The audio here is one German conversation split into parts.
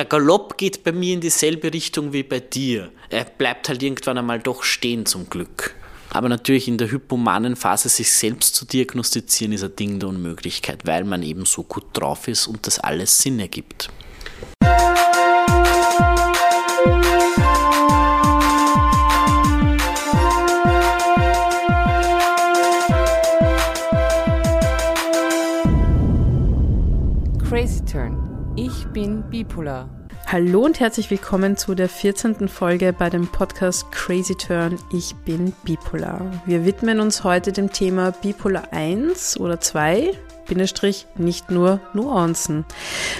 der Galopp geht bei mir in dieselbe Richtung wie bei dir. Er bleibt halt irgendwann einmal doch stehen zum Glück. Aber natürlich in der hypomanen Phase sich selbst zu diagnostizieren, ist ein Ding der Unmöglichkeit, weil man eben so gut drauf ist und das alles Sinn ergibt. Bin bipolar. Hallo und herzlich willkommen zu der 14. Folge bei dem Podcast Crazy Turn. Ich bin bipolar. Wir widmen uns heute dem Thema Bipolar 1 oder 2, Bindestrich, nicht nur Nuancen.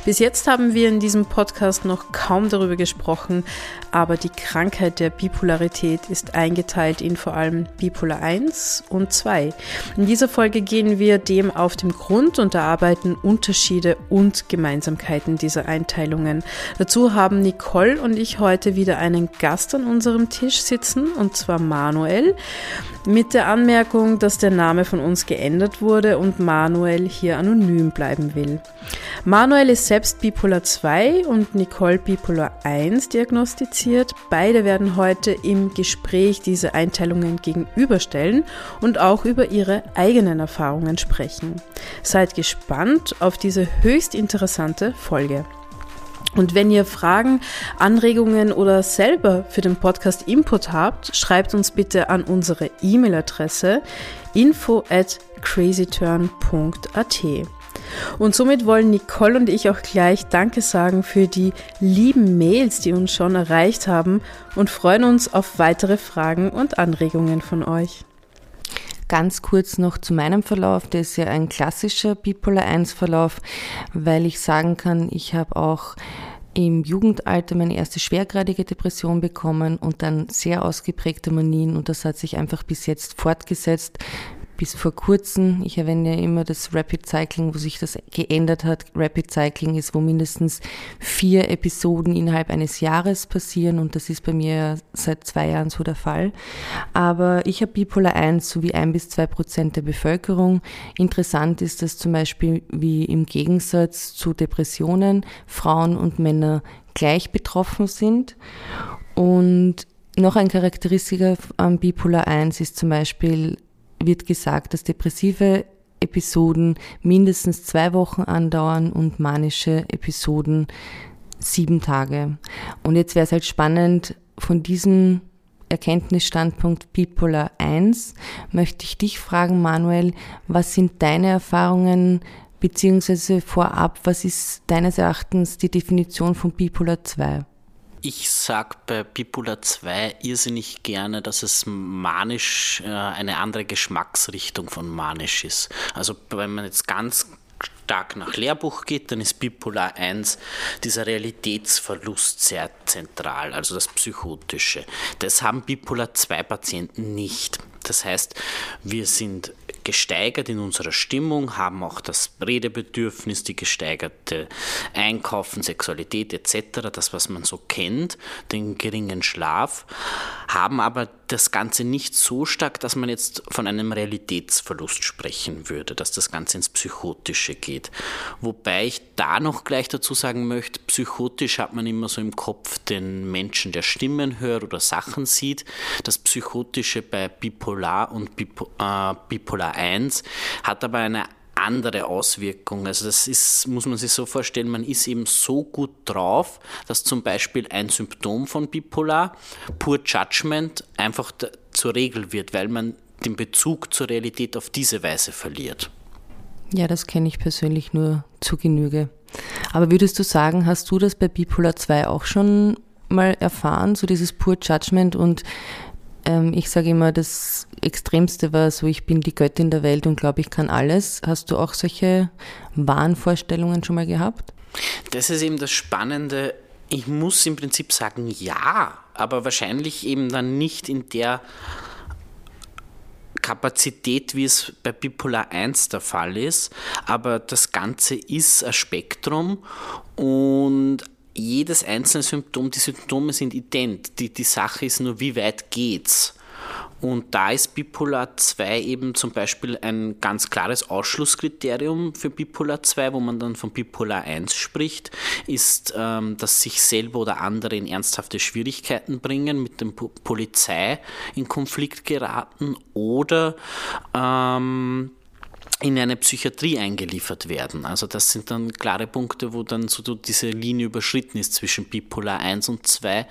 Bis jetzt haben wir in diesem Podcast noch kaum darüber gesprochen, aber die Krankheit der Bipolarität ist eingeteilt in vor allem Bipolar 1 und 2. In dieser Folge gehen wir dem auf den Grund und erarbeiten Unterschiede und Gemeinsamkeiten dieser Einteilungen. Dazu haben Nicole und ich heute wieder einen Gast an unserem Tisch sitzen, und zwar Manuel, mit der Anmerkung, dass der Name von uns geändert wurde und Manuel hier anonym bleiben will. Manuel ist selbst Bipolar 2 und Nicole Bipolar 1 diagnostiziert. Beide werden heute im Gespräch diese Einteilungen gegenüberstellen und auch über ihre eigenen Erfahrungen sprechen. Seid gespannt auf diese höchst interessante Folge. Und wenn ihr Fragen, Anregungen oder selber für den Podcast Input habt, schreibt uns bitte an unsere E-Mail-Adresse info at crazyturn.at. Und somit wollen Nicole und ich auch gleich Danke sagen für die lieben Mails, die uns schon erreicht haben und freuen uns auf weitere Fragen und Anregungen von euch. Ganz kurz noch zu meinem Verlauf. Der ist ja ein klassischer Bipolar 1 Verlauf, weil ich sagen kann, ich habe auch im Jugendalter meine erste schwergradige Depression bekommen und dann sehr ausgeprägte Manien und das hat sich einfach bis jetzt fortgesetzt bis vor kurzem, ich erwähne ja immer das Rapid Cycling, wo sich das geändert hat. Rapid Cycling ist, wo mindestens vier Episoden innerhalb eines Jahres passieren und das ist bei mir seit zwei Jahren so der Fall. Aber ich habe Bipolar 1 sowie ein bis zwei Prozent der Bevölkerung. Interessant ist, dass zum Beispiel wie im Gegensatz zu Depressionen Frauen und Männer gleich betroffen sind und noch ein Charakteristiker am Bipolar 1 ist zum Beispiel wird gesagt, dass depressive Episoden mindestens zwei Wochen andauern und manische Episoden sieben Tage. Und jetzt wäre es halt spannend, von diesem Erkenntnisstandpunkt Bipolar 1 möchte ich dich fragen, Manuel, was sind deine Erfahrungen beziehungsweise vorab, was ist deines Erachtens die Definition von Bipolar 2? Ich sage bei Bipolar 2 irrsinnig gerne, dass es manisch äh, eine andere Geschmacksrichtung von manisch ist. Also wenn man jetzt ganz stark nach Lehrbuch geht, dann ist Bipolar 1 dieser Realitätsverlust sehr zentral, also das Psychotische. Das haben Bipolar 2 Patienten nicht. Das heißt, wir sind gesteigert in unserer Stimmung, haben auch das Redebedürfnis, die gesteigerte Einkaufen, Sexualität etc., das, was man so kennt, den geringen Schlaf, haben aber das Ganze nicht so stark, dass man jetzt von einem Realitätsverlust sprechen würde, dass das Ganze ins Psychotische geht. Wobei ich da noch gleich dazu sagen möchte, psychotisch hat man immer so im Kopf den Menschen, der Stimmen hört oder Sachen sieht. Das Psychotische bei Bipolar und Bipolar, äh, Bipolar 1 hat aber eine andere Auswirkung. Also das ist, muss man sich so vorstellen, man ist eben so gut drauf, dass zum Beispiel ein Symptom von Bipolar, Poor Judgment, einfach zur Regel wird, weil man den Bezug zur Realität auf diese Weise verliert. Ja, das kenne ich persönlich nur zu Genüge. Aber würdest du sagen, hast du das bei Bipolar 2 auch schon mal erfahren, so dieses Poor Judgment und ich sage immer, das Extremste war so, ich bin die Göttin der Welt und glaube, ich kann alles. Hast du auch solche Wahnvorstellungen schon mal gehabt? Das ist eben das Spannende. Ich muss im Prinzip sagen, ja, aber wahrscheinlich eben dann nicht in der Kapazität, wie es bei Bipolar 1 der Fall ist. Aber das Ganze ist ein Spektrum und jedes einzelne Symptom, die Symptome sind ident. Die, die Sache ist nur, wie weit geht's? Und da ist Bipolar 2 eben zum Beispiel ein ganz klares Ausschlusskriterium für Bipolar 2, wo man dann von Bipolar 1 spricht, ist, ähm, dass sich selber oder andere in ernsthafte Schwierigkeiten bringen, mit der Polizei in Konflikt geraten oder ähm, in eine Psychiatrie eingeliefert werden. Also das sind dann klare Punkte, wo dann so diese Linie überschritten ist zwischen Bipolar 1 und 2.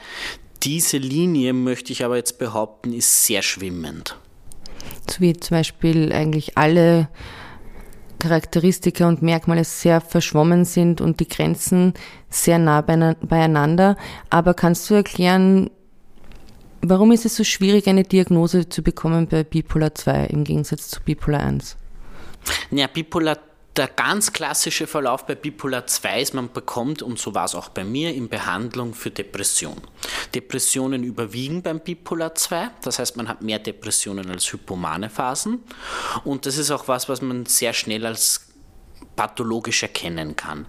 Diese Linie, möchte ich aber jetzt behaupten, ist sehr schwimmend. So wie zum Beispiel eigentlich alle Charakteristika und Merkmale sehr verschwommen sind und die Grenzen sehr nah beieinander. Aber kannst du erklären, warum ist es so schwierig, eine Diagnose zu bekommen bei Bipolar 2 im Gegensatz zu Bipolar 1? Ja, Bipolar der ganz klassische Verlauf bei Bipolar 2 ist, man bekommt, und so war es auch bei mir, in Behandlung für Depression. Depressionen überwiegen beim Bipolar 2, das heißt, man hat mehr Depressionen als hypomane Phasen. Und das ist auch was, was man sehr schnell als pathologisch erkennen kann.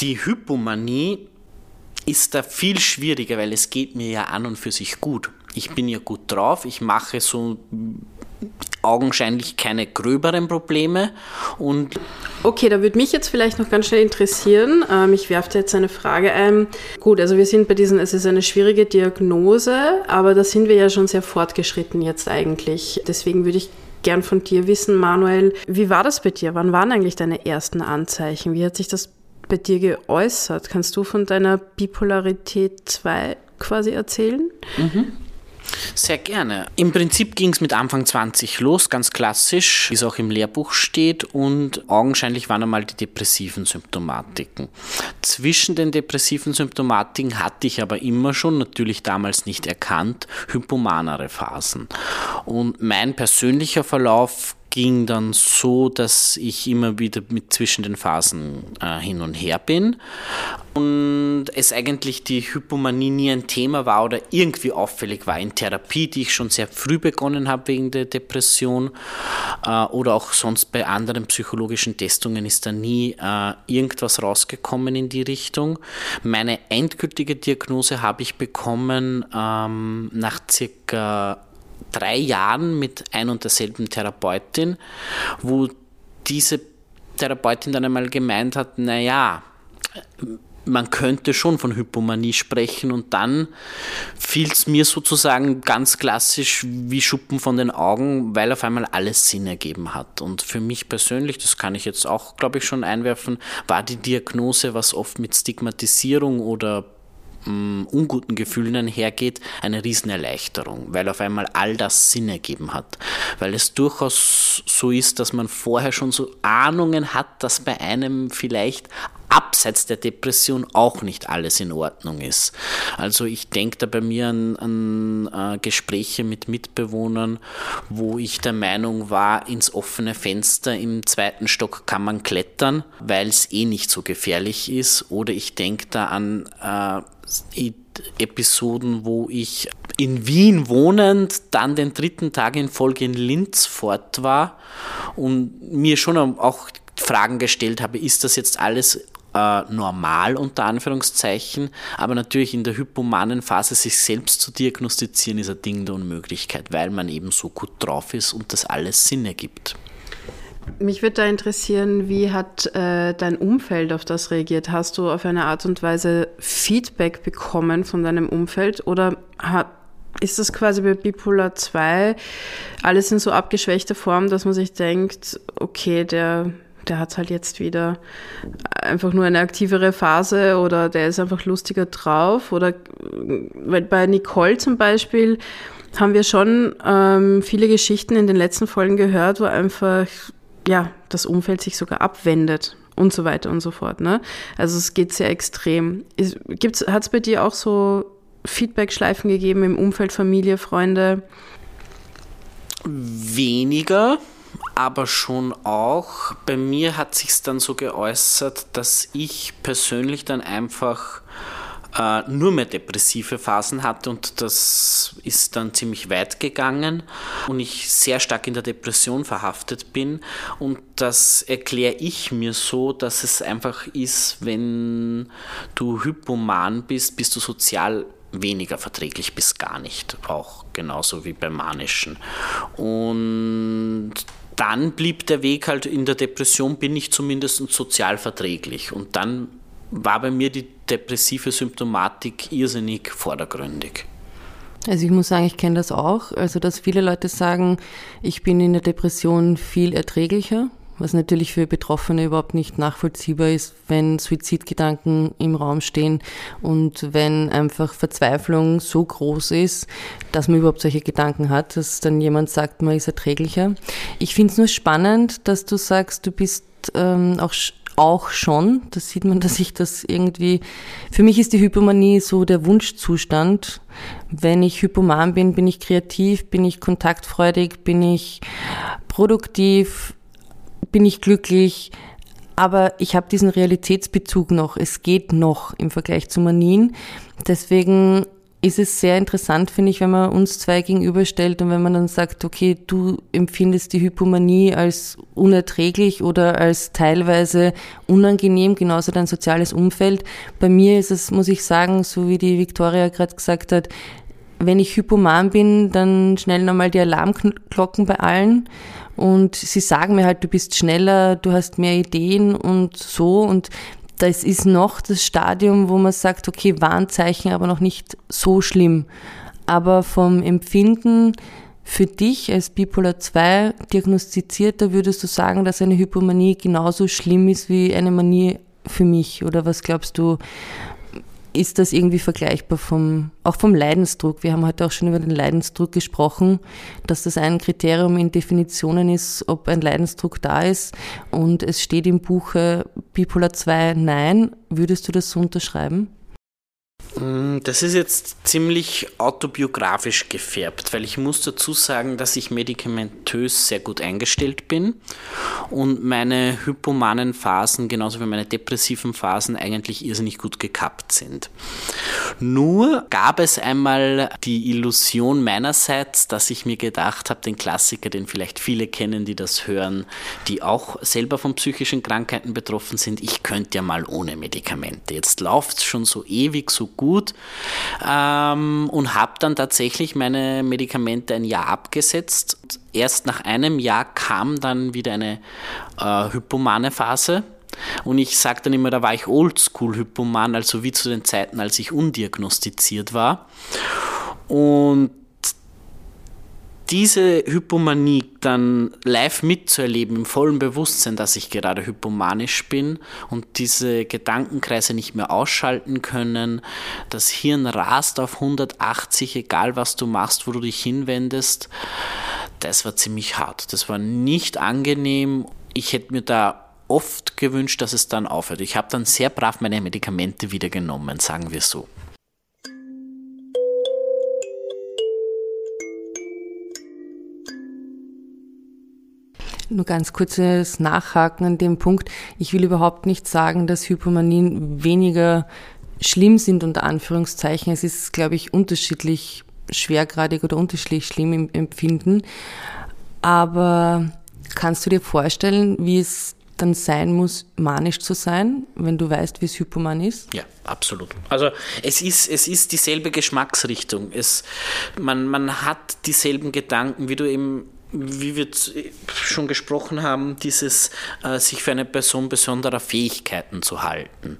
Die Hypomanie ist da viel schwieriger, weil es geht mir ja an und für sich gut. Ich bin ja gut drauf, ich mache so augenscheinlich keine gröberen Probleme. Und okay, da würde mich jetzt vielleicht noch ganz schnell interessieren. Ähm, ich werfe dir jetzt eine Frage ein. Gut, also wir sind bei diesen, es ist eine schwierige Diagnose, aber da sind wir ja schon sehr fortgeschritten jetzt eigentlich. Deswegen würde ich gern von dir wissen, Manuel, wie war das bei dir? Wann waren eigentlich deine ersten Anzeichen? Wie hat sich das bei dir geäußert? Kannst du von deiner Bipolarität 2 quasi erzählen? Mhm. Sehr gerne. Im Prinzip ging es mit Anfang 20 los, ganz klassisch, wie es auch im Lehrbuch steht, und augenscheinlich waren einmal die depressiven Symptomatiken. Zwischen den depressiven Symptomatiken hatte ich aber immer schon, natürlich damals nicht erkannt, hypomanere Phasen. Und mein persönlicher Verlauf ging dann so, dass ich immer wieder mit zwischen den Phasen äh, hin und her bin und es eigentlich die Hypomanie nie ein Thema war oder irgendwie auffällig war in Therapie, die ich schon sehr früh begonnen habe wegen der Depression äh, oder auch sonst bei anderen psychologischen Testungen ist da nie äh, irgendwas rausgekommen in die Richtung. Meine endgültige Diagnose habe ich bekommen ähm, nach circa drei Jahren mit ein und derselben Therapeutin, wo diese Therapeutin dann einmal gemeint hat, naja, man könnte schon von Hypomanie sprechen und dann fiel es mir sozusagen ganz klassisch wie Schuppen von den Augen, weil auf einmal alles Sinn ergeben hat. Und für mich persönlich, das kann ich jetzt auch, glaube ich, schon einwerfen, war die Diagnose, was oft mit Stigmatisierung oder ähm, unguten Gefühlen einhergeht, eine Riesenerleichterung, weil auf einmal all das Sinn ergeben hat. Weil es durchaus so ist, dass man vorher schon so Ahnungen hat, dass bei einem vielleicht abseits der Depression auch nicht alles in Ordnung ist. Also ich denke da bei mir an, an äh, Gespräche mit Mitbewohnern, wo ich der Meinung war, ins offene Fenster im zweiten Stock kann man klettern, weil es eh nicht so gefährlich ist. Oder ich denke da an äh, Episoden, wo ich in Wien wohnend dann den dritten Tag in Folge in Linz fort war und mir schon auch Fragen gestellt habe, ist das jetzt alles äh, normal unter Anführungszeichen, aber natürlich in der hypomanen Phase sich selbst zu diagnostizieren ist ein Ding der Unmöglichkeit, weil man eben so gut drauf ist und das alles Sinn ergibt. Mich würde da interessieren, wie hat äh, dein Umfeld auf das reagiert? Hast du auf eine Art und Weise Feedback bekommen von deinem Umfeld oder hat, ist das quasi bei Bipolar 2 alles in so abgeschwächter Form, dass man sich denkt, okay, der, der hat halt jetzt wieder einfach nur eine aktivere Phase oder der ist einfach lustiger drauf? Oder bei Nicole zum Beispiel haben wir schon ähm, viele Geschichten in den letzten Folgen gehört, wo einfach ja, das Umfeld sich sogar abwendet und so weiter und so fort. Ne? Also es geht sehr extrem. Hat es bei dir auch so Feedback-Schleifen gegeben im Umfeld, Familie, Freunde? Weniger, aber schon auch. Bei mir hat sich dann so geäußert, dass ich persönlich dann einfach äh, nur mehr depressive Phasen hatte und das ist dann ziemlich weit gegangen und ich sehr stark in der Depression verhaftet bin und das erkläre ich mir so, dass es einfach ist, wenn du hypoman bist, bist du sozial weniger verträglich bis gar nicht, auch genauso wie beim manischen. Und dann blieb der Weg halt in der Depression, bin ich zumindest sozial verträglich. Und dann war bei mir die depressive Symptomatik irrsinnig vordergründig. Also ich muss sagen, ich kenne das auch. Also dass viele Leute sagen, ich bin in der Depression viel erträglicher, was natürlich für Betroffene überhaupt nicht nachvollziehbar ist, wenn Suizidgedanken im Raum stehen und wenn einfach Verzweiflung so groß ist, dass man überhaupt solche Gedanken hat, dass dann jemand sagt, man ist erträglicher. Ich finde es nur spannend, dass du sagst, du bist ähm, auch auch schon. Das sieht man, dass ich das irgendwie. Für mich ist die Hypomanie so der Wunschzustand. Wenn ich hypoman bin, bin ich kreativ, bin ich kontaktfreudig, bin ich produktiv, bin ich glücklich. Aber ich habe diesen Realitätsbezug noch. Es geht noch im Vergleich zu Manien. Deswegen ist es sehr interessant, finde ich, wenn man uns zwei gegenüberstellt und wenn man dann sagt, okay, du empfindest die Hypomanie als unerträglich oder als teilweise unangenehm, genauso dein soziales Umfeld. Bei mir ist es, muss ich sagen, so wie die Victoria gerade gesagt hat, wenn ich hypoman bin, dann schnell nochmal die Alarmglocken bei allen. Und sie sagen mir halt, du bist schneller, du hast mehr Ideen und so. Und das ist noch das Stadium, wo man sagt, okay, Warnzeichen, aber noch nicht so schlimm. Aber vom Empfinden für dich als Bipolar 2 diagnostizierter würdest du sagen, dass eine Hypomanie genauso schlimm ist wie eine Manie für mich? Oder was glaubst du, ist das irgendwie vergleichbar vom, auch vom Leidensdruck? Wir haben heute auch schon über den Leidensdruck gesprochen, dass das ein Kriterium in Definitionen ist, ob ein Leidensdruck da ist. Und es steht im Buche Bipolar 2 Nein. Würdest du das so unterschreiben? Mm, das ist jetzt ziemlich autobiografisch gefärbt, weil ich muss dazu sagen, dass ich medikamentös sehr gut eingestellt bin und meine hypomanen Phasen genauso wie meine depressiven Phasen eigentlich irrsinnig gut gekappt sind. Nur gab es einmal die Illusion meinerseits, dass ich mir gedacht habe, den Klassiker, den vielleicht viele kennen, die das hören, die auch selber von psychischen Krankheiten betroffen sind, ich könnte ja mal ohne Medikamente. Jetzt läuft es schon so ewig, so gut ähm, und habe dann tatsächlich meine Medikamente ein Jahr abgesetzt. Erst nach einem Jahr kam dann wieder eine äh, hypomane Phase. Und ich sage dann immer, da war ich oldschool-hypoman, also wie zu den Zeiten, als ich undiagnostiziert war. Und diese Hypomanie dann live mitzuerleben, im vollen Bewusstsein, dass ich gerade hypomanisch bin und diese Gedankenkreise nicht mehr ausschalten können, das Hirn rast auf 180, egal was du machst, wo du dich hinwendest, das war ziemlich hart. Das war nicht angenehm. Ich hätte mir da oft gewünscht, dass es dann aufhört. Ich habe dann sehr brav meine Medikamente wieder genommen, sagen wir so. Nur ganz kurzes Nachhaken an dem Punkt. Ich will überhaupt nicht sagen, dass Hypomanien weniger schlimm sind, unter Anführungszeichen. Es ist, glaube ich, unterschiedlich schwergradig oder unterschiedlich schlimm im Empfinden. Aber kannst du dir vorstellen, wie es dann sein muss, manisch zu sein, wenn du weißt, wie es Hypoman ist? Ja, absolut. Also es ist, es ist dieselbe Geschmacksrichtung. Es, man, man hat dieselben Gedanken, wie du eben wie wir schon gesprochen haben, dieses äh, sich für eine Person besonderer Fähigkeiten zu halten.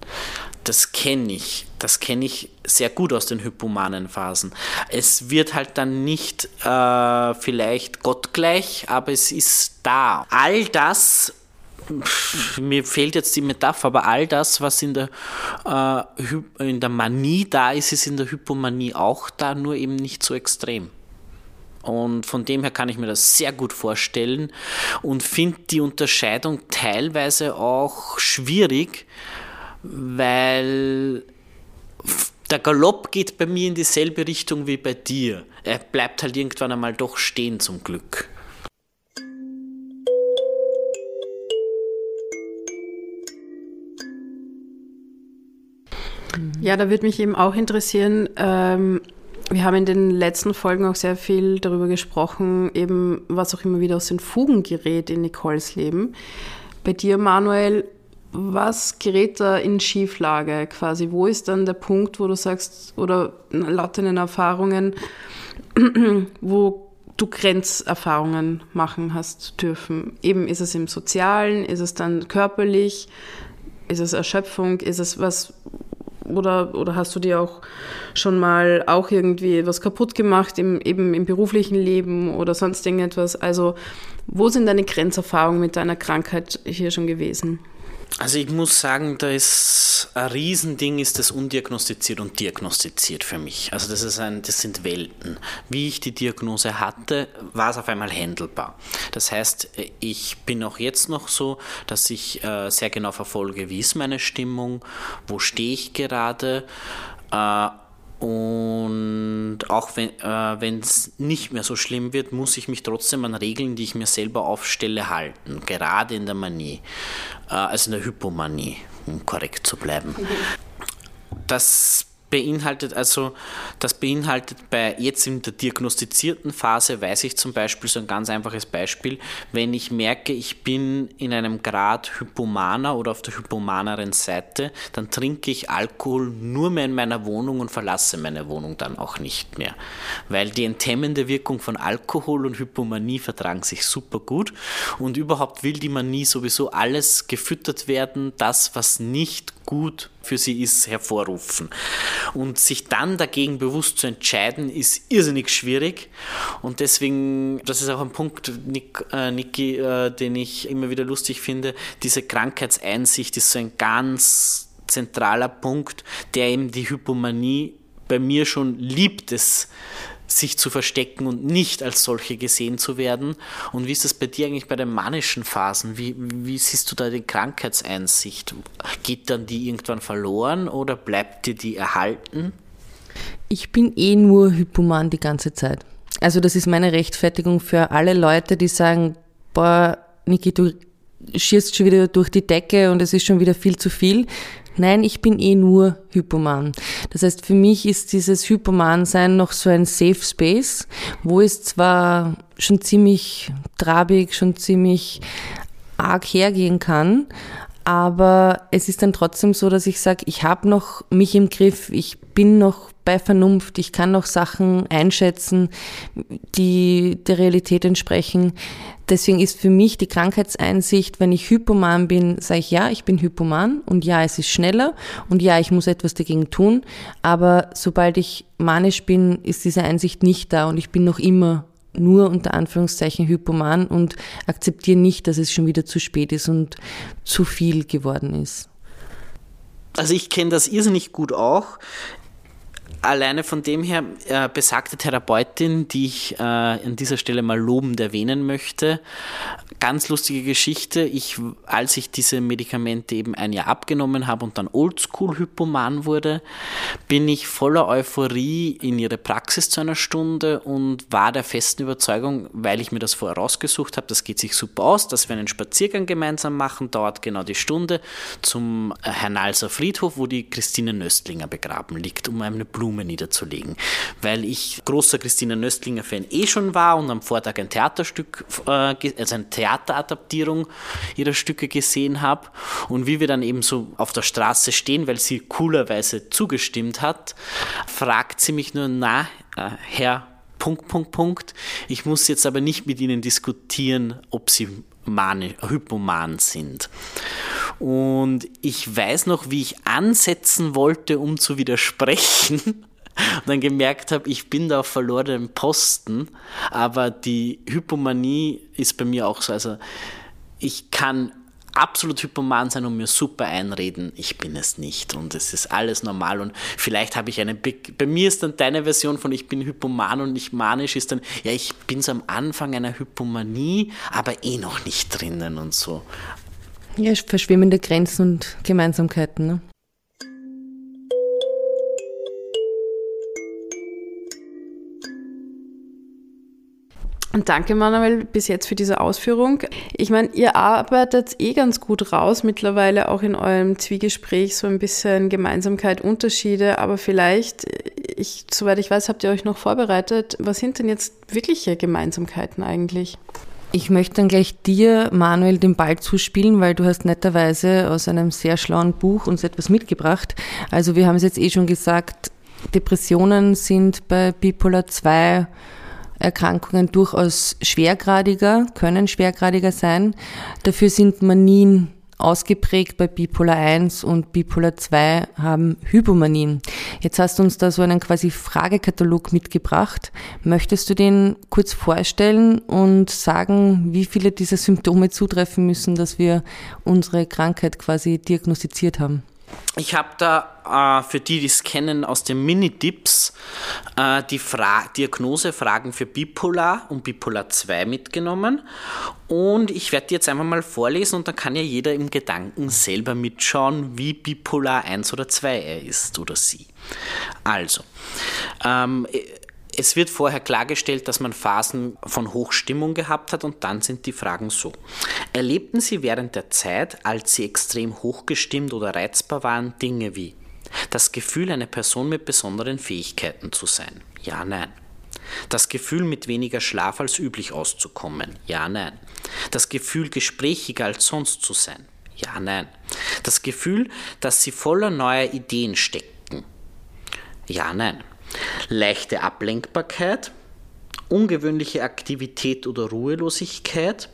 Das kenne ich. Das kenne ich sehr gut aus den hypomanen Phasen. Es wird halt dann nicht äh, vielleicht gottgleich, aber es ist da. All das mir fehlt jetzt die Metapher, aber all das, was in der, äh, in der Manie da ist, ist in der Hypomanie auch da, nur eben nicht so extrem. Und von dem her kann ich mir das sehr gut vorstellen und finde die Unterscheidung teilweise auch schwierig, weil der Galopp geht bei mir in dieselbe Richtung wie bei dir. Er bleibt halt irgendwann einmal doch stehen zum Glück. Ja, da würde mich eben auch interessieren, ähm, wir haben in den letzten Folgen auch sehr viel darüber gesprochen, eben was auch immer wieder aus den Fugen gerät in Nicoles Leben. Bei dir, Manuel, was gerät da in Schieflage quasi? Wo ist dann der Punkt, wo du sagst, oder laut deinen Erfahrungen, wo du Grenzerfahrungen machen hast dürfen? Eben ist es im Sozialen, ist es dann körperlich, ist es Erschöpfung, ist es was, oder, oder hast du dir auch schon mal auch irgendwie was kaputt gemacht, im, eben im beruflichen Leben oder sonst irgendetwas? Also, wo sind deine Grenzerfahrungen mit deiner Krankheit hier schon gewesen? Also ich muss sagen, da ist ein Riesending ist das undiagnostiziert und diagnostiziert für mich. Also das ist ein, das sind Welten. Wie ich die Diagnose hatte, war es auf einmal handelbar. Das heißt, ich bin auch jetzt noch so, dass ich äh, sehr genau verfolge, wie ist meine Stimmung, wo stehe ich gerade. Äh, und auch wenn es äh, nicht mehr so schlimm wird, muss ich mich trotzdem an Regeln, die ich mir selber aufstelle, halten. Gerade in der Manie, äh, also in der Hypomanie, um korrekt zu bleiben. Das beinhaltet also, das beinhaltet bei jetzt in der diagnostizierten Phase, weiß ich zum Beispiel so ein ganz einfaches Beispiel, wenn ich merke, ich bin in einem Grad Hypomaner oder auf der hypomaneren Seite, dann trinke ich Alkohol nur mehr in meiner Wohnung und verlasse meine Wohnung dann auch nicht mehr. Weil die enthemmende Wirkung von Alkohol und Hypomanie vertragen sich super gut und überhaupt will die Manie sowieso alles gefüttert werden, das, was nicht gut für sie ist, hervorrufen. Und sich dann dagegen bewusst zu entscheiden, ist irrsinnig schwierig. Und deswegen, das ist auch ein Punkt, Nick, äh, Niki, äh, den ich immer wieder lustig finde, diese Krankheitseinsicht ist so ein ganz zentraler Punkt, der eben die Hypomanie bei mir schon liebt es, sich zu verstecken und nicht als solche gesehen zu werden. Und wie ist das bei dir eigentlich bei den manischen Phasen? Wie, wie siehst du da die Krankheitseinsicht? Geht dann die irgendwann verloren oder bleibt dir die erhalten? Ich bin eh nur hypoman die ganze Zeit. Also das ist meine Rechtfertigung für alle Leute, die sagen, boah, Niki, du schießt schon wieder durch die Decke und es ist schon wieder viel zu viel. Nein, ich bin eh nur Hypoman. Das heißt, für mich ist dieses Hypoman-Sein noch so ein Safe Space, wo es zwar schon ziemlich trabig, schon ziemlich arg hergehen kann, aber es ist dann trotzdem so, dass ich sage, ich habe noch mich im Griff, ich bin noch bei Vernunft, ich kann noch Sachen einschätzen, die der Realität entsprechen. Deswegen ist für mich die Krankheitseinsicht, wenn ich hypoman bin, sage ich ja, ich bin hypoman und ja, es ist schneller und ja, ich muss etwas dagegen tun. Aber sobald ich manisch bin, ist diese Einsicht nicht da und ich bin noch immer nur unter Anführungszeichen hypoman und akzeptiere nicht, dass es schon wieder zu spät ist und zu viel geworden ist. Also ich kenne das irrsinnig gut auch alleine von dem her, äh, besagte Therapeutin, die ich äh, an dieser Stelle mal lobend erwähnen möchte, ganz lustige Geschichte. Ich, als ich diese Medikamente eben ein Jahr abgenommen habe und dann Oldschool-Hypoman wurde, bin ich voller Euphorie in ihre Praxis zu einer Stunde und war der festen Überzeugung, weil ich mir das vorher rausgesucht habe, das geht sich super aus, dass wir einen Spaziergang gemeinsam machen, dauert genau die Stunde zum äh, Hernalser Friedhof, wo die Christine Nöstlinger begraben liegt, um eine Blume Blume niederzulegen. Weil ich großer Christina Nöstlinger-Fan eh schon war und am Vortag ein Theaterstück, äh, also eine Theateradaptierung ihrer Stücke gesehen habe. Und wie wir dann eben so auf der Straße stehen, weil sie coolerweise zugestimmt hat, fragt sie mich nur, na, äh, Herr Punkt, Punkt, Punkt. Ich muss jetzt aber nicht mit Ihnen diskutieren, ob Sie mani, hypoman sind. Und ich weiß noch, wie ich ansetzen wollte, um zu widersprechen. Und dann gemerkt habe, ich bin da auf verlorenen Posten, aber die Hypomanie ist bei mir auch so. Also ich kann absolut hypoman sein und mir super einreden, ich bin es nicht und es ist alles normal und vielleicht habe ich eine, bei mir ist dann deine Version von ich bin hypoman und nicht manisch ist dann, ja ich bin so am Anfang einer Hypomanie, aber eh noch nicht drinnen und so. Ja, verschwimmende Grenzen und Gemeinsamkeiten. Ne? Und danke, Manuel, bis jetzt für diese Ausführung. Ich meine, ihr arbeitet eh ganz gut raus, mittlerweile auch in eurem Zwiegespräch so ein bisschen Gemeinsamkeit, Unterschiede, aber vielleicht, ich, soweit ich weiß, habt ihr euch noch vorbereitet. Was sind denn jetzt wirkliche Gemeinsamkeiten eigentlich? Ich möchte dann gleich dir, Manuel, den Ball zuspielen, weil du hast netterweise aus einem sehr schlauen Buch uns etwas mitgebracht. Also wir haben es jetzt eh schon gesagt, Depressionen sind bei Bipolar 2 Erkrankungen durchaus schwergradiger, können schwergradiger sein. Dafür sind Manien ausgeprägt bei Bipolar 1 und Bipolar 2 haben Hypomanien. Jetzt hast du uns da so einen quasi Fragekatalog mitgebracht. Möchtest du den kurz vorstellen und sagen, wie viele dieser Symptome zutreffen müssen, dass wir unsere Krankheit quasi diagnostiziert haben? Ich habe da äh, für die, die es kennen, aus den Mini-Dips äh, die Fra Diagnosefragen für Bipolar und Bipolar 2 mitgenommen. Und ich werde die jetzt einfach mal vorlesen und dann kann ja jeder im Gedanken selber mitschauen, wie Bipolar 1 oder 2 er ist oder sie. Also, ähm, es wird vorher klargestellt, dass man Phasen von Hochstimmung gehabt hat und dann sind die Fragen so. Erlebten Sie während der Zeit, als Sie extrem hochgestimmt oder reizbar waren, Dinge wie das Gefühl, eine Person mit besonderen Fähigkeiten zu sein? Ja, nein. Das Gefühl, mit weniger Schlaf als üblich auszukommen? Ja, nein. Das Gefühl, gesprächiger als sonst zu sein? Ja, nein. Das Gefühl, dass Sie voller neuer Ideen steckten? Ja, nein leichte Ablenkbarkeit, ungewöhnliche Aktivität oder Ruhelosigkeit,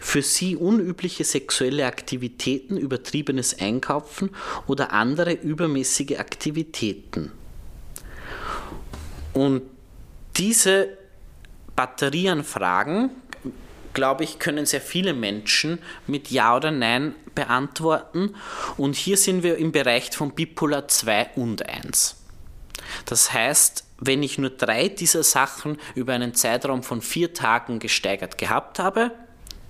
für sie unübliche sexuelle Aktivitäten, übertriebenes Einkaufen oder andere übermäßige Aktivitäten. Und diese Batterie an Fragen, glaube ich, können sehr viele Menschen mit Ja oder Nein beantworten. Und hier sind wir im Bereich von Bipolar 2 und 1. Das heißt, wenn ich nur drei dieser Sachen über einen Zeitraum von vier Tagen gesteigert gehabt habe,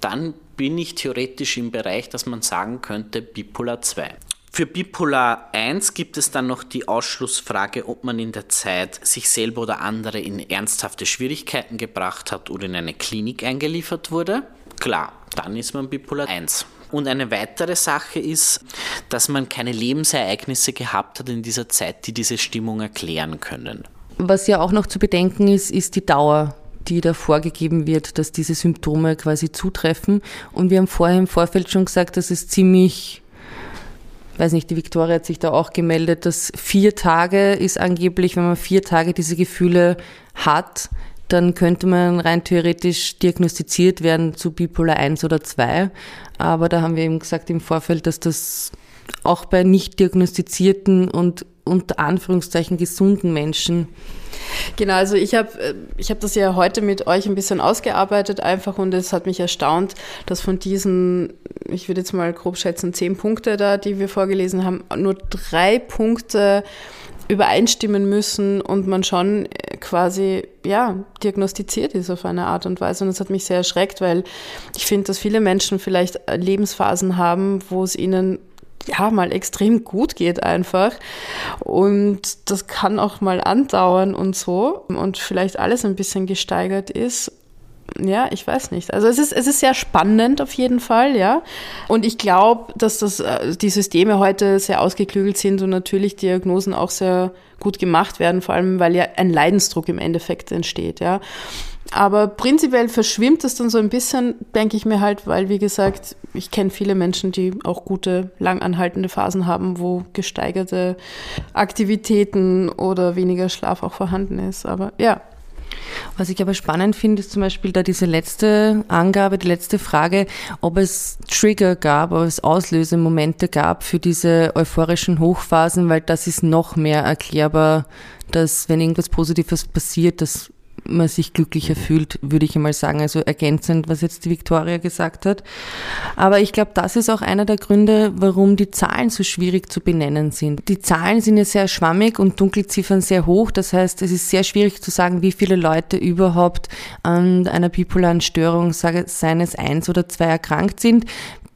dann bin ich theoretisch im Bereich, dass man sagen könnte Bipolar 2. Für Bipolar 1 gibt es dann noch die Ausschlussfrage, ob man in der Zeit sich selber oder andere in ernsthafte Schwierigkeiten gebracht hat oder in eine Klinik eingeliefert wurde. Klar, dann ist man Bipolar 1. Und eine weitere Sache ist, dass man keine Lebensereignisse gehabt hat in dieser Zeit, die diese Stimmung erklären können. Was ja auch noch zu bedenken ist, ist die Dauer die da vorgegeben wird, dass diese Symptome quasi zutreffen. Und wir haben vorher im Vorfeld schon gesagt, dass es ziemlich, weiß nicht, die Viktoria hat sich da auch gemeldet, dass vier Tage ist angeblich, wenn man vier Tage diese Gefühle hat, dann könnte man rein theoretisch diagnostiziert werden zu Bipolar 1 oder 2. Aber da haben wir eben gesagt im Vorfeld, dass das auch bei nicht diagnostizierten und unter Anführungszeichen gesunden Menschen. Genau, also ich habe äh, ich hab das ja heute mit euch ein bisschen ausgearbeitet einfach und es hat mich erstaunt, dass von diesen, ich würde jetzt mal grob schätzen, zehn Punkte da, die wir vorgelesen haben, nur drei Punkte übereinstimmen müssen und man schon äh, quasi, ja, diagnostiziert ist auf eine Art und Weise. Und das hat mich sehr erschreckt, weil ich finde, dass viele Menschen vielleicht äh, Lebensphasen haben, wo es ihnen ja, mal extrem gut geht einfach. Und das kann auch mal andauern und so. Und vielleicht alles ein bisschen gesteigert ist ja, ich weiß nicht. Also es ist, es ist sehr spannend auf jeden Fall, ja. Und ich glaube, dass das, äh, die Systeme heute sehr ausgeklügelt sind und natürlich Diagnosen auch sehr gut gemacht werden, vor allem weil ja ein Leidensdruck im Endeffekt entsteht, ja. Aber prinzipiell verschwimmt das dann so ein bisschen, denke ich mir halt, weil, wie gesagt, ich kenne viele Menschen, die auch gute, langanhaltende Phasen haben, wo gesteigerte Aktivitäten oder weniger Schlaf auch vorhanden ist. Aber ja, was ich aber spannend finde, ist zum Beispiel da diese letzte Angabe, die letzte Frage, ob es Trigger gab, ob es Auslösemomente gab für diese euphorischen Hochphasen, weil das ist noch mehr erklärbar, dass wenn irgendwas Positives passiert, dass man sich glücklicher fühlt, würde ich einmal sagen. Also ergänzend, was jetzt die Victoria gesagt hat. Aber ich glaube, das ist auch einer der Gründe, warum die Zahlen so schwierig zu benennen sind. Die Zahlen sind ja sehr schwammig und Dunkelziffern sehr hoch. Das heißt, es ist sehr schwierig zu sagen, wie viele Leute überhaupt an einer bipolaren Störung, seien es eins oder zwei, erkrankt sind.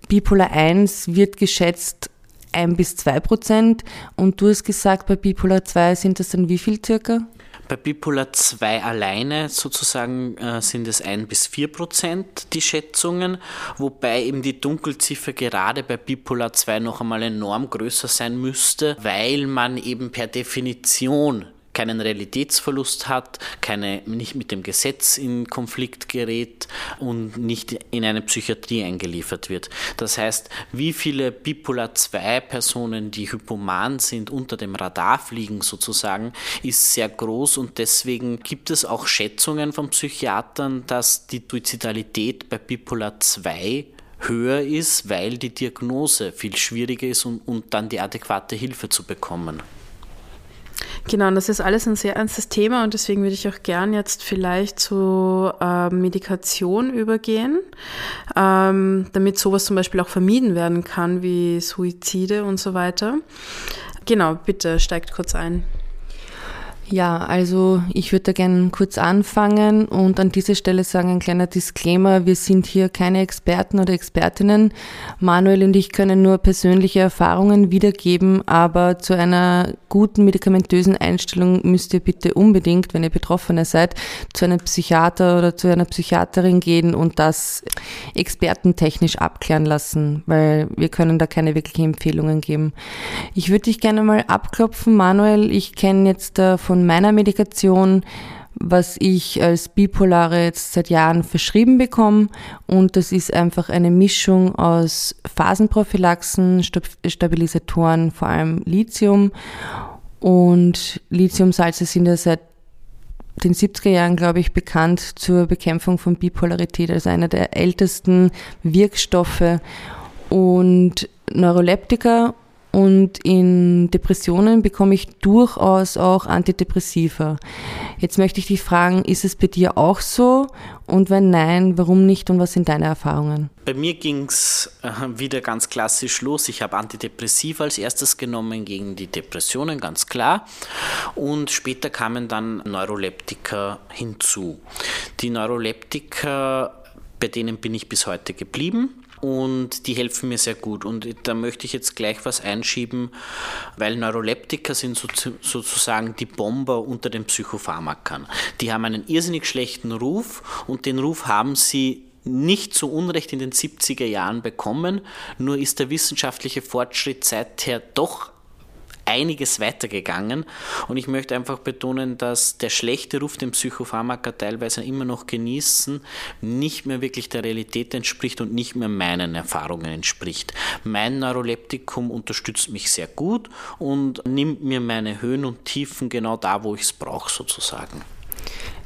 Bipolar 1 wird geschätzt ein bis zwei Prozent und du hast gesagt, bei Bipolar 2 sind das dann wie viel circa? Bei Bipolar 2 alleine sozusagen äh, sind es 1 bis 4 Prozent die Schätzungen, wobei eben die Dunkelziffer gerade bei Bipolar 2 noch einmal enorm größer sein müsste, weil man eben per Definition keinen Realitätsverlust hat, keine, nicht mit dem Gesetz in Konflikt gerät und nicht in eine Psychiatrie eingeliefert wird. Das heißt, wie viele Bipolar 2 Personen, die hypoman sind, unter dem Radar fliegen sozusagen, ist sehr groß und deswegen gibt es auch Schätzungen von Psychiatern, dass die Suizidalität bei Bipolar 2 höher ist, weil die Diagnose viel schwieriger ist und, und dann die adäquate Hilfe zu bekommen. Genau, und das ist alles ein sehr ernstes Thema und deswegen würde ich auch gern jetzt vielleicht zu äh, Medikation übergehen, ähm, damit sowas zum Beispiel auch vermieden werden kann wie Suizide und so weiter. Genau, bitte steigt kurz ein. Ja, also ich würde da gerne kurz anfangen und an dieser Stelle sagen, ein kleiner Disclaimer, wir sind hier keine Experten oder Expertinnen. Manuel und ich können nur persönliche Erfahrungen wiedergeben, aber zu einer guten medikamentösen Einstellung müsst ihr bitte unbedingt, wenn ihr Betroffene seid, zu einem Psychiater oder zu einer Psychiaterin gehen und das expertentechnisch abklären lassen, weil wir können da keine wirklichen Empfehlungen geben. Ich würde dich gerne mal abklopfen, Manuel. Ich kenne jetzt äh, von von meiner Medikation, was ich als Bipolare jetzt seit Jahren verschrieben bekomme. Und das ist einfach eine Mischung aus Phasenprophylaxen, Stabilisatoren, vor allem Lithium. Und Lithiumsalze sind ja seit den 70er Jahren, glaube ich, bekannt zur Bekämpfung von Bipolarität, also einer der ältesten Wirkstoffe und Neuroleptika und in Depressionen bekomme ich durchaus auch Antidepressiva. Jetzt möchte ich dich fragen, ist es bei dir auch so? Und wenn nein, warum nicht und was sind deine Erfahrungen? Bei mir ging es äh, wieder ganz klassisch los. Ich habe Antidepressiva als erstes genommen gegen die Depressionen, ganz klar. Und später kamen dann Neuroleptika hinzu. Die Neuroleptika, bei denen bin ich bis heute geblieben und die helfen mir sehr gut. Und da möchte ich jetzt gleich was einschieben, weil Neuroleptika sind so, sozusagen die Bomber unter den Psychopharmakern. Die haben einen irrsinnig schlechten Ruf und den Ruf haben sie nicht zu Unrecht in den 70er Jahren bekommen, nur ist der wissenschaftliche Fortschritt seither doch einiges weitergegangen. Und ich möchte einfach betonen, dass der schlechte Ruf, den Psychopharmaka teilweise immer noch genießen, nicht mehr wirklich der Realität entspricht und nicht mehr meinen Erfahrungen entspricht. Mein Neuroleptikum unterstützt mich sehr gut und nimmt mir meine Höhen und Tiefen genau da, wo ich es brauche, sozusagen.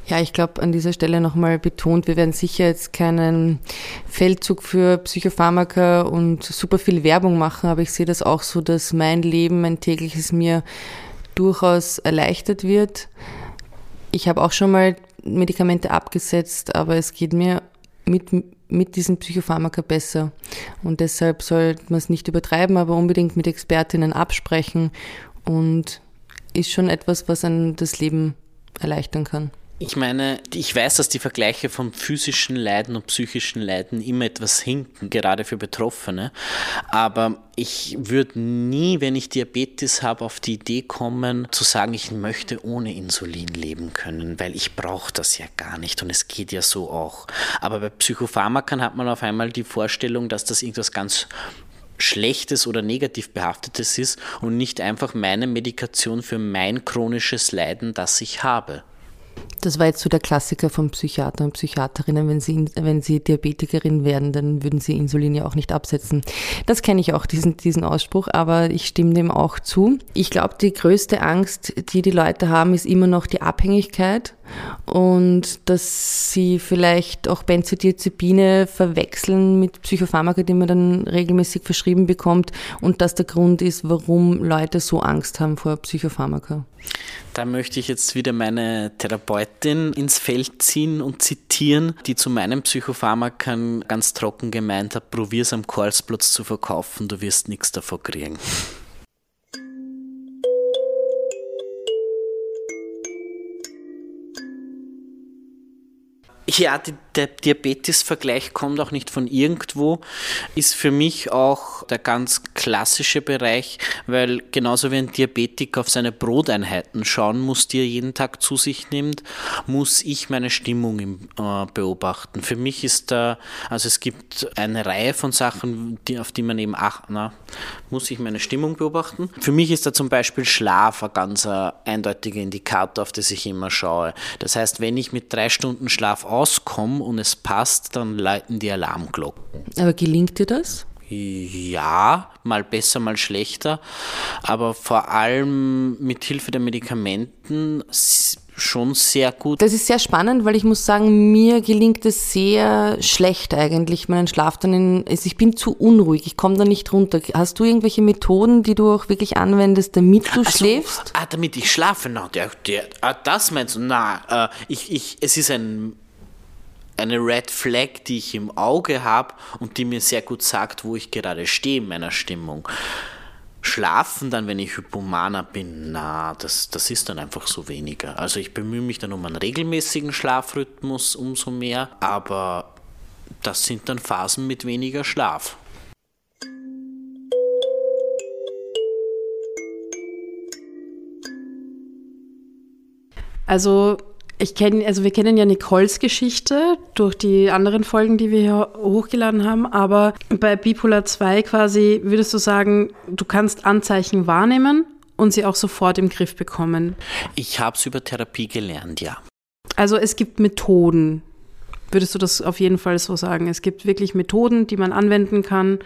Ja, ich glaube, an dieser Stelle nochmal betont, wir werden sicher jetzt keinen Feldzug für Psychopharmaka und super viel Werbung machen, aber ich sehe das auch so, dass mein Leben, mein tägliches mir durchaus erleichtert wird. Ich habe auch schon mal Medikamente abgesetzt, aber es geht mir mit, mit diesen Psychopharmaka besser. Und deshalb sollte man es nicht übertreiben, aber unbedingt mit Expertinnen absprechen und ist schon etwas, was einem das Leben erleichtern kann. Ich meine, ich weiß, dass die Vergleiche von physischen Leiden und psychischen Leiden immer etwas hinken, gerade für Betroffene. Aber ich würde nie, wenn ich Diabetes habe, auf die Idee kommen, zu sagen, ich möchte ohne Insulin leben können, weil ich brauche das ja gar nicht und es geht ja so auch. Aber bei Psychopharmakern hat man auf einmal die Vorstellung, dass das irgendwas ganz Schlechtes oder negativ behaftetes ist und nicht einfach meine Medikation für mein chronisches Leiden, das ich habe. Das war jetzt so der Klassiker von Psychiatern und Psychiaterinnen. Wenn sie, wenn sie Diabetikerin werden, dann würden sie Insulin ja auch nicht absetzen. Das kenne ich auch, diesen, diesen Ausspruch, aber ich stimme dem auch zu. Ich glaube, die größte Angst, die die Leute haben, ist immer noch die Abhängigkeit und dass sie vielleicht auch Benzodiazepine verwechseln mit Psychopharmaka, die man dann regelmäßig verschrieben bekommt und das der Grund ist, warum Leute so Angst haben vor Psychopharmaka. Da möchte ich jetzt wieder meine Therapeutin ins Feld ziehen und zitieren, die zu meinen Psychopharmakern ganz trocken gemeint hat, probier's am Karlsplatz zu verkaufen, du wirst nichts davon kriegen. Ja, der Diabetes-Vergleich kommt auch nicht von irgendwo, ist für mich auch der ganz klassische Bereich, weil genauso wie ein Diabetiker auf seine Broteinheiten schauen muss, die er jeden Tag zu sich nimmt, muss ich meine Stimmung im, äh, beobachten. Für mich ist da, also es gibt eine Reihe von Sachen, die, auf die man eben achten, na, muss ich meine Stimmung beobachten. Für mich ist da zum Beispiel Schlaf ein ganz eindeutiger Indikator, auf das ich immer schaue. Das heißt, wenn ich mit drei Stunden Schlaf rauskomme und es passt, dann läuten die Alarmglocken. Aber gelingt dir das? Ja, mal besser, mal schlechter, aber vor allem mit Hilfe der Medikamenten schon sehr gut. Das ist sehr spannend, weil ich muss sagen, mir gelingt es sehr schlecht eigentlich, meinen Schlaf dann in, also ich bin zu unruhig, ich komme da nicht runter. Hast du irgendwelche Methoden, die du auch wirklich anwendest, damit du also, schläfst? Ah, damit ich schlafe, na, der, der, ah, das meinst du, na, äh, ich, ich, es ist ein eine Red Flag, die ich im Auge habe und die mir sehr gut sagt, wo ich gerade stehe in meiner Stimmung. Schlafen dann, wenn ich Hypomaner bin, na, das, das ist dann einfach so weniger. Also ich bemühe mich dann um einen regelmäßigen Schlafrhythmus umso mehr, aber das sind dann Phasen mit weniger Schlaf. Also ich kenne, also wir kennen ja Nicoles Geschichte durch die anderen Folgen, die wir hier hochgeladen haben, aber bei Bipolar 2 quasi würdest du sagen, du kannst Anzeichen wahrnehmen und sie auch sofort im Griff bekommen. Ich habe es über Therapie gelernt, ja. Also es gibt Methoden. Würdest du das auf jeden Fall so sagen? Es gibt wirklich Methoden, die man anwenden kann,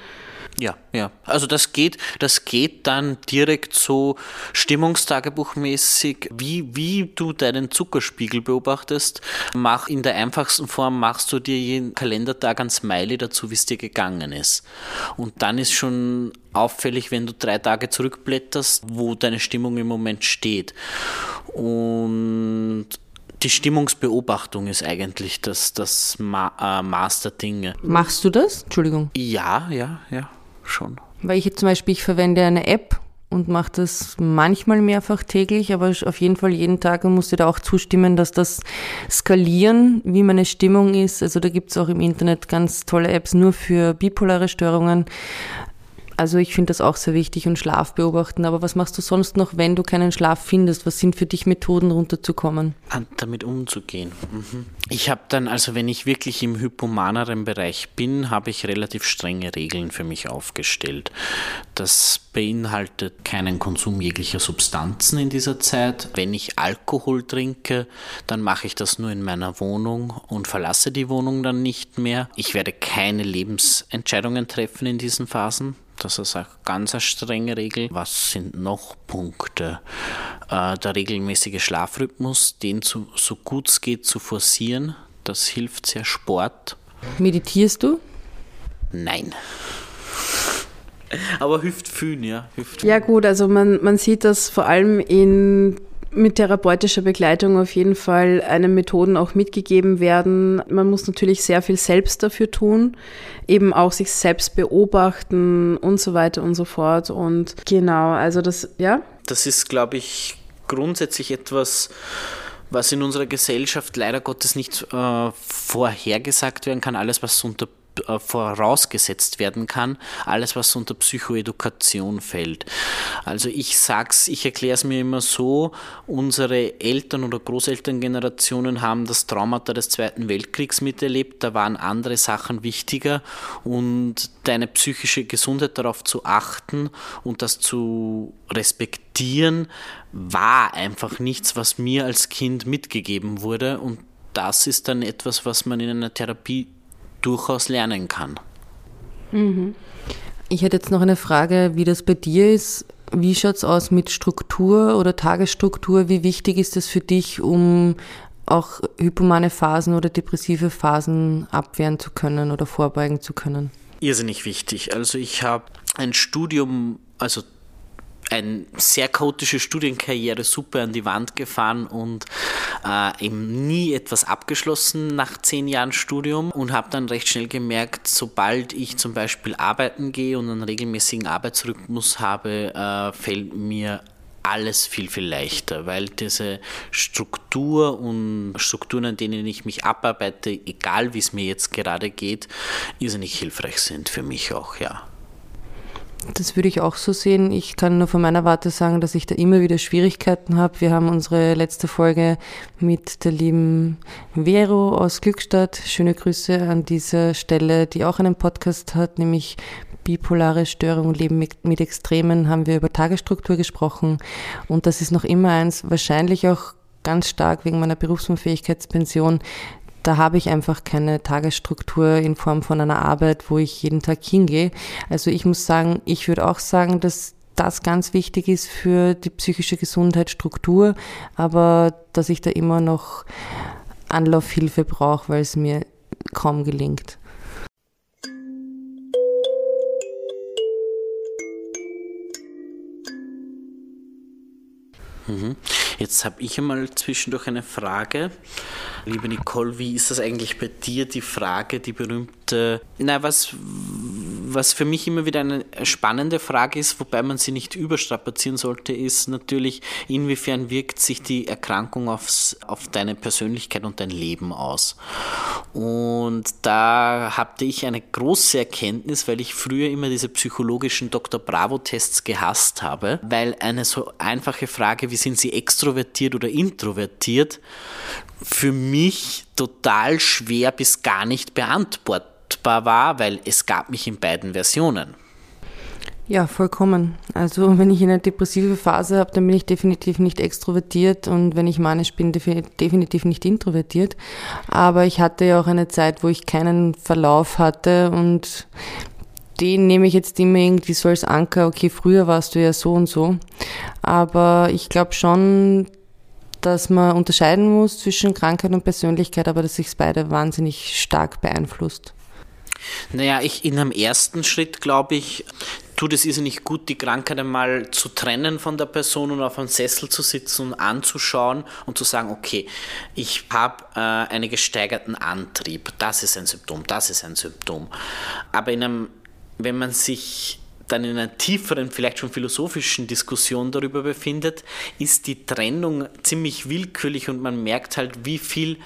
ja, ja. Also das geht, das geht dann direkt so stimmungstagebuchmäßig, wie, wie du deinen Zuckerspiegel beobachtest. Mach in der einfachsten Form machst du dir jeden Kalendertag ein Smiley dazu, wie es dir gegangen ist. Und dann ist schon auffällig, wenn du drei Tage zurückblätterst, wo deine Stimmung im Moment steht. Und die Stimmungsbeobachtung ist eigentlich das, das Ma äh, Master-Dinge. Machst du das? Entschuldigung. Ja, ja, ja schon. Weil ich jetzt zum Beispiel, ich verwende eine App und mache das manchmal mehrfach täglich, aber auf jeden Fall jeden Tag und muss dir da auch zustimmen, dass das Skalieren, wie meine Stimmung ist, also da gibt es auch im Internet ganz tolle Apps nur für bipolare Störungen, also ich finde das auch sehr wichtig und Schlaf beobachten. Aber was machst du sonst noch, wenn du keinen Schlaf findest? Was sind für dich Methoden, runterzukommen? Damit umzugehen. Mhm. Ich habe dann, also wenn ich wirklich im hypomaneren Bereich bin, habe ich relativ strenge Regeln für mich aufgestellt. Das beinhaltet keinen Konsum jeglicher Substanzen in dieser Zeit. Wenn ich Alkohol trinke, dann mache ich das nur in meiner Wohnung und verlasse die Wohnung dann nicht mehr. Ich werde keine Lebensentscheidungen treffen in diesen Phasen. Das ist eine ganz strenge Regel. Was sind noch Punkte? Äh, der regelmäßige Schlafrhythmus, den zu, so gut es geht zu forcieren, das hilft sehr Sport. Meditierst du? Nein. Aber hilft viel, ja. Hilft ja gut, also man, man sieht das vor allem in mit therapeutischer Begleitung auf jeden Fall einem Methoden auch mitgegeben werden. Man muss natürlich sehr viel selbst dafür tun, eben auch sich selbst beobachten und so weiter und so fort. Und genau, also das, ja. Das ist, glaube ich, grundsätzlich etwas, was in unserer Gesellschaft leider Gottes nicht äh, vorhergesagt werden kann. Alles, was unter äh, vorausgesetzt werden kann, alles was unter Psychoedukation fällt. Also ich sag's, ich erkläre es mir immer so, unsere Eltern oder Großelterngenerationen haben das Traumata des Zweiten Weltkriegs miterlebt, da waren andere Sachen wichtiger und deine psychische Gesundheit darauf zu achten und das zu respektieren, war einfach nichts, was mir als Kind mitgegeben wurde und das ist dann etwas, was man in einer Therapie durchaus lernen kann. Mhm. Ich hätte jetzt noch eine Frage, wie das bei dir ist. Wie schaut es aus mit Struktur oder Tagesstruktur? Wie wichtig ist das für dich, um auch hypomane Phasen oder depressive Phasen abwehren zu können oder vorbeugen zu können? Irrsinnig wichtig. Also ich habe ein Studium, also eine sehr chaotische Studienkarriere super an die Wand gefahren und äh, eben nie etwas abgeschlossen nach zehn Jahren Studium und habe dann recht schnell gemerkt, sobald ich zum Beispiel arbeiten gehe und einen regelmäßigen Arbeitsrhythmus habe, äh, fällt mir alles viel, viel leichter, weil diese Struktur und Strukturen, an denen ich mich abarbeite, egal wie es mir jetzt gerade geht, irrsinnig hilfreich sind für mich auch, ja. Das würde ich auch so sehen. Ich kann nur von meiner Warte sagen, dass ich da immer wieder Schwierigkeiten habe. Wir haben unsere letzte Folge mit der lieben Vero aus Glückstadt. Schöne Grüße an dieser Stelle, die auch einen Podcast hat, nämlich bipolare Störung, Leben mit, mit Extremen, haben wir über Tagesstruktur gesprochen. Und das ist noch immer eins, wahrscheinlich auch ganz stark wegen meiner Berufsunfähigkeitspension. Da habe ich einfach keine Tagesstruktur in Form von einer Arbeit, wo ich jeden Tag hingehe. Also ich muss sagen, ich würde auch sagen, dass das ganz wichtig ist für die psychische Gesundheitsstruktur, aber dass ich da immer noch Anlaufhilfe brauche, weil es mir kaum gelingt. Jetzt habe ich einmal zwischendurch eine Frage. Liebe Nicole, wie ist das eigentlich bei dir, die Frage, die berühmte, na, was, was für mich immer wieder eine spannende Frage ist, wobei man sie nicht überstrapazieren sollte, ist natürlich, inwiefern wirkt sich die Erkrankung aufs, auf deine Persönlichkeit und dein Leben aus. Und da hatte ich eine große Erkenntnis, weil ich früher immer diese psychologischen Dr. Bravo-Tests gehasst habe, weil eine so einfache Frage, wie sind Sie extrovertiert oder introvertiert, für mich total schwer bis gar nicht beantwortbar war, weil es gab mich in beiden Versionen. Ja, vollkommen. Also wenn ich eine depressive Phase habe, dann bin ich definitiv nicht extrovertiert und wenn ich manisch bin, definitiv nicht introvertiert. Aber ich hatte ja auch eine Zeit, wo ich keinen Verlauf hatte und den nehme ich jetzt immer irgendwie so als Anker, okay, früher warst du ja so und so. Aber ich glaube schon, dass man unterscheiden muss zwischen Krankheit und Persönlichkeit, aber dass sich beide wahnsinnig stark beeinflusst. Naja, ich in einem ersten Schritt glaube ich, tut es irrsinnig gut, die Krankheit einmal zu trennen von der Person und auf einem Sessel zu sitzen und anzuschauen und zu sagen, okay, ich habe äh, einen gesteigerten Antrieb, das ist ein Symptom, das ist ein Symptom. Aber in einem, wenn man sich dann in einer tieferen, vielleicht schon philosophischen Diskussion darüber befindet, ist die Trennung ziemlich willkürlich und man merkt halt, wie viel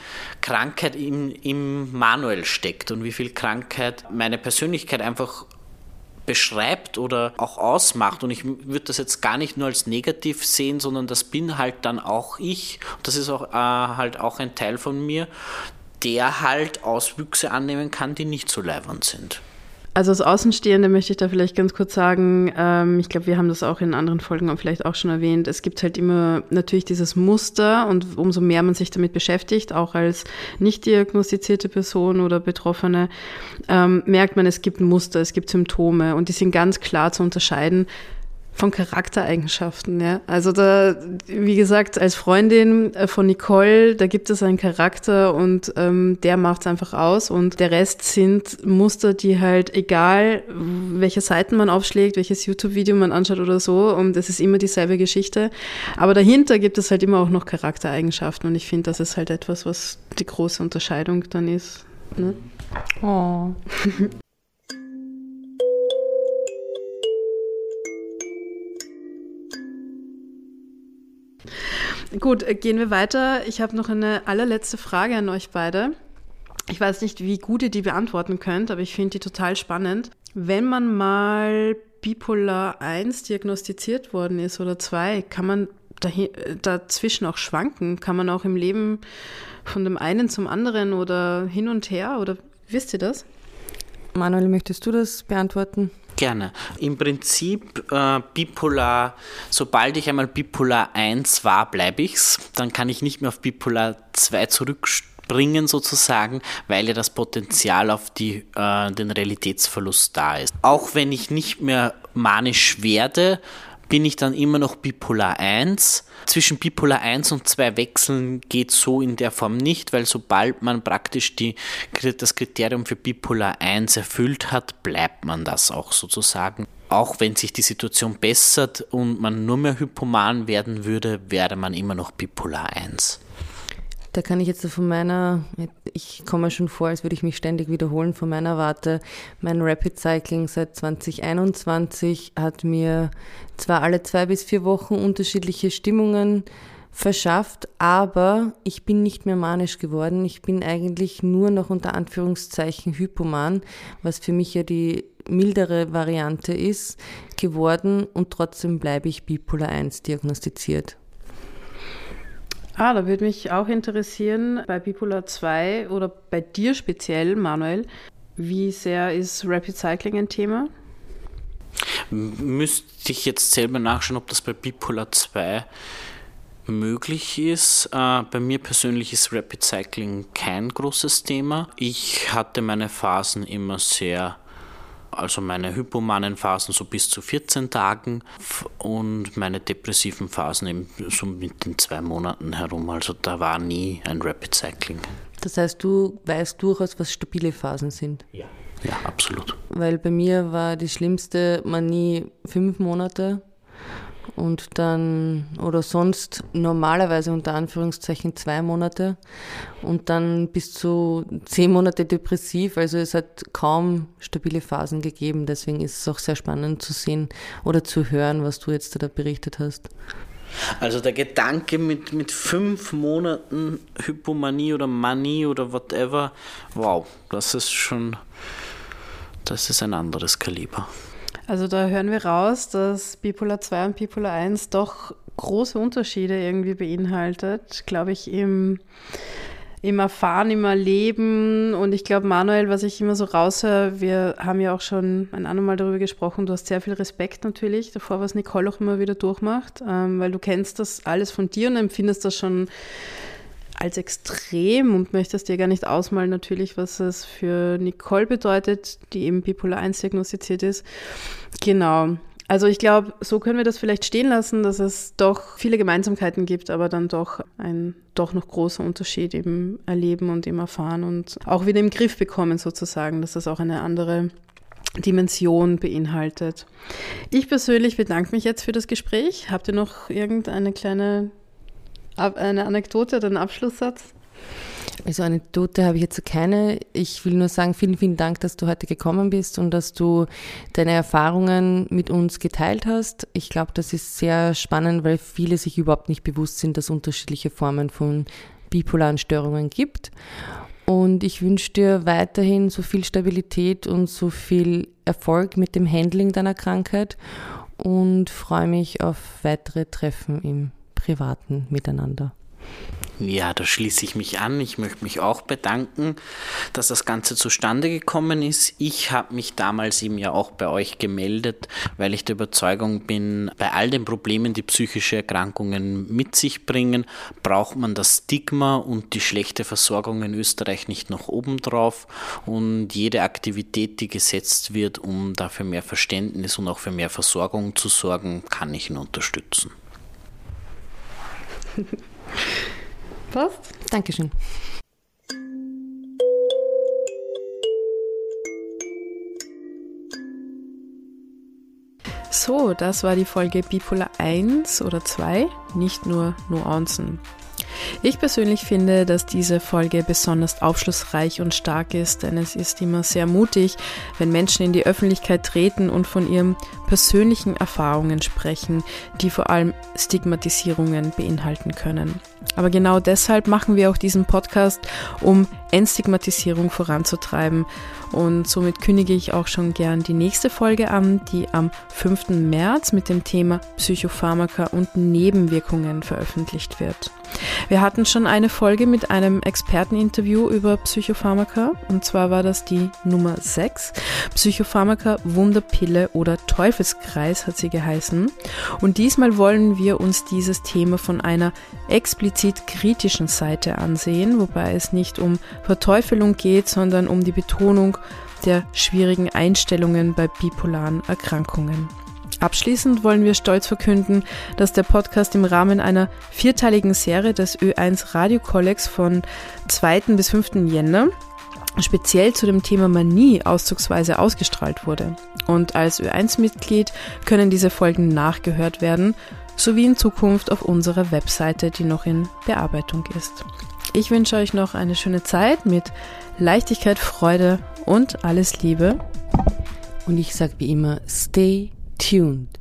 Krankheit im, im Manuel steckt und wie viel Krankheit meine Persönlichkeit einfach beschreibt oder auch ausmacht. Und ich würde das jetzt gar nicht nur als negativ sehen, sondern das bin halt dann auch ich. Das ist auch äh, halt auch ein Teil von mir, der halt Auswüchse annehmen kann, die nicht so leibend sind. Also als Außenstehende möchte ich da vielleicht ganz kurz sagen, ähm, ich glaube, wir haben das auch in anderen Folgen vielleicht auch schon erwähnt, es gibt halt immer natürlich dieses Muster und umso mehr man sich damit beschäftigt, auch als nicht diagnostizierte Person oder Betroffene, ähm, merkt man, es gibt Muster, es gibt Symptome und die sind ganz klar zu unterscheiden von Charaktereigenschaften, ja. Also da, wie gesagt, als Freundin äh, von Nicole, da gibt es einen Charakter und ähm, der macht es einfach aus und der Rest sind Muster, die halt, egal welche Seiten man aufschlägt, welches YouTube-Video man anschaut oder so, und es ist immer dieselbe Geschichte. Aber dahinter gibt es halt immer auch noch Charaktereigenschaften und ich finde, das ist halt etwas, was die große Unterscheidung dann ist. Ne? Oh. Gut, äh, gehen wir weiter. Ich habe noch eine allerletzte Frage an euch beide. Ich weiß nicht, wie gut ihr die beantworten könnt, aber ich finde die total spannend. Wenn man mal Bipolar 1 diagnostiziert worden ist oder 2, kann man dahin, dazwischen auch schwanken? Kann man auch im Leben von dem einen zum anderen oder hin und her? Oder wisst ihr das? Manuel, möchtest du das beantworten? Gerne. Im Prinzip äh, bipolar, sobald ich einmal bipolar 1 war, bleibe ich's. Dann kann ich nicht mehr auf bipolar 2 zurückspringen sozusagen, weil ja das Potenzial auf die, äh, den Realitätsverlust da ist. Auch wenn ich nicht mehr manisch werde, bin ich dann immer noch bipolar 1. Zwischen bipolar 1 und 2 wechseln geht so in der Form nicht, weil sobald man praktisch die, das Kriterium für bipolar 1 erfüllt hat, bleibt man das auch sozusagen. Auch wenn sich die Situation bessert und man nur mehr hypoman werden würde, wäre man immer noch bipolar 1. Da kann ich jetzt von meiner, ich komme schon vor, als würde ich mich ständig wiederholen, von meiner Warte. Mein Rapid Cycling seit 2021 hat mir zwar alle zwei bis vier Wochen unterschiedliche Stimmungen verschafft, aber ich bin nicht mehr manisch geworden. Ich bin eigentlich nur noch unter Anführungszeichen hypoman, was für mich ja die mildere Variante ist, geworden und trotzdem bleibe ich Bipolar 1 diagnostiziert. Ah, da würde mich auch interessieren, bei Bipolar 2 oder bei dir speziell, Manuel, wie sehr ist Rapid Cycling ein Thema? Müsste ich jetzt selber nachschauen, ob das bei Bipolar 2 möglich ist. Äh, bei mir persönlich ist Rapid Cycling kein großes Thema. Ich hatte meine Phasen immer sehr also meine hypomanen Phasen so bis zu 14 Tagen und meine depressiven Phasen eben so mit den zwei Monaten herum. Also da war nie ein Rapid Cycling. Das heißt, du weißt durchaus, was stabile Phasen sind? Ja. Ja, absolut. Weil bei mir war die schlimmste Manie fünf Monate und dann oder sonst normalerweise unter Anführungszeichen zwei Monate und dann bis zu zehn Monate depressiv. Also es hat kaum stabile Phasen gegeben. Deswegen ist es auch sehr spannend zu sehen oder zu hören, was du jetzt da berichtet hast. Also der Gedanke mit, mit fünf Monaten Hypomanie oder Manie oder whatever, wow, das ist schon, das ist ein anderes Kaliber. Also da hören wir raus, dass Bipolar 2 und Bipolar 1 doch große Unterschiede irgendwie beinhaltet, glaube ich, im, im Erfahren, im Erleben. Und ich glaube, Manuel, was ich immer so raushöre, wir haben ja auch schon ein andermal darüber gesprochen, du hast sehr viel Respekt natürlich davor, was Nicole auch immer wieder durchmacht, ähm, weil du kennst das alles von dir und empfindest das schon als extrem und möchtest dir gar nicht ausmalen natürlich, was es für Nicole bedeutet, die eben Bipolar 1 diagnostiziert ist. Genau. Also ich glaube, so können wir das vielleicht stehen lassen, dass es doch viele Gemeinsamkeiten gibt, aber dann doch ein doch noch großer Unterschied im Erleben und im Erfahren und auch wieder im Griff bekommen sozusagen, dass das auch eine andere Dimension beinhaltet. Ich persönlich bedanke mich jetzt für das Gespräch. Habt ihr noch irgendeine kleine eine Anekdote oder einen Abschlusssatz? Also Anekdote habe ich jetzt keine. Ich will nur sagen, vielen, vielen Dank, dass du heute gekommen bist und dass du deine Erfahrungen mit uns geteilt hast. Ich glaube, das ist sehr spannend, weil viele sich überhaupt nicht bewusst sind, dass unterschiedliche Formen von bipolaren Störungen gibt. Und ich wünsche dir weiterhin so viel Stabilität und so viel Erfolg mit dem Handling deiner Krankheit und freue mich auf weitere Treffen im privaten Miteinander. Ja, da schließe ich mich an. Ich möchte mich auch bedanken, dass das Ganze zustande gekommen ist. Ich habe mich damals eben ja auch bei euch gemeldet, weil ich der Überzeugung bin, bei all den Problemen, die psychische Erkrankungen mit sich bringen, braucht man das Stigma und die schlechte Versorgung in Österreich nicht noch obendrauf. Und jede Aktivität, die gesetzt wird, um dafür mehr Verständnis und auch für mehr Versorgung zu sorgen, kann ich ihn unterstützen. Passt? Dankeschön. So, das war die Folge Bipolar 1 oder 2, nicht nur Nuancen. Ich persönlich finde, dass diese Folge besonders aufschlussreich und stark ist, denn es ist immer sehr mutig, wenn Menschen in die Öffentlichkeit treten und von ihren persönlichen Erfahrungen sprechen, die vor allem Stigmatisierungen beinhalten können. Aber genau deshalb machen wir auch diesen Podcast, um Entstigmatisierung voranzutreiben. Und somit kündige ich auch schon gern die nächste Folge an, die am 5. März mit dem Thema Psychopharmaka und Nebenwirkungen veröffentlicht wird. Wir hatten schon eine Folge mit einem Experteninterview über Psychopharmaka und zwar war das die Nummer 6. Psychopharmaka, Wunderpille oder Teufelskreis hat sie geheißen. Und diesmal wollen wir uns dieses Thema von einer explizit kritischen Seite ansehen, wobei es nicht um Verteufelung geht, sondern um die Betonung der schwierigen Einstellungen bei bipolaren Erkrankungen. Abschließend wollen wir stolz verkünden, dass der Podcast im Rahmen einer vierteiligen Serie des Ö1 Radio Kollegs von 2. bis 5. Jänner speziell zu dem Thema Manie auszugsweise ausgestrahlt wurde. Und als Ö1-Mitglied können diese Folgen nachgehört werden, sowie in Zukunft auf unserer Webseite, die noch in Bearbeitung ist. Ich wünsche euch noch eine schöne Zeit mit Leichtigkeit, Freude und alles Liebe. Und ich sage wie immer, stay tuned.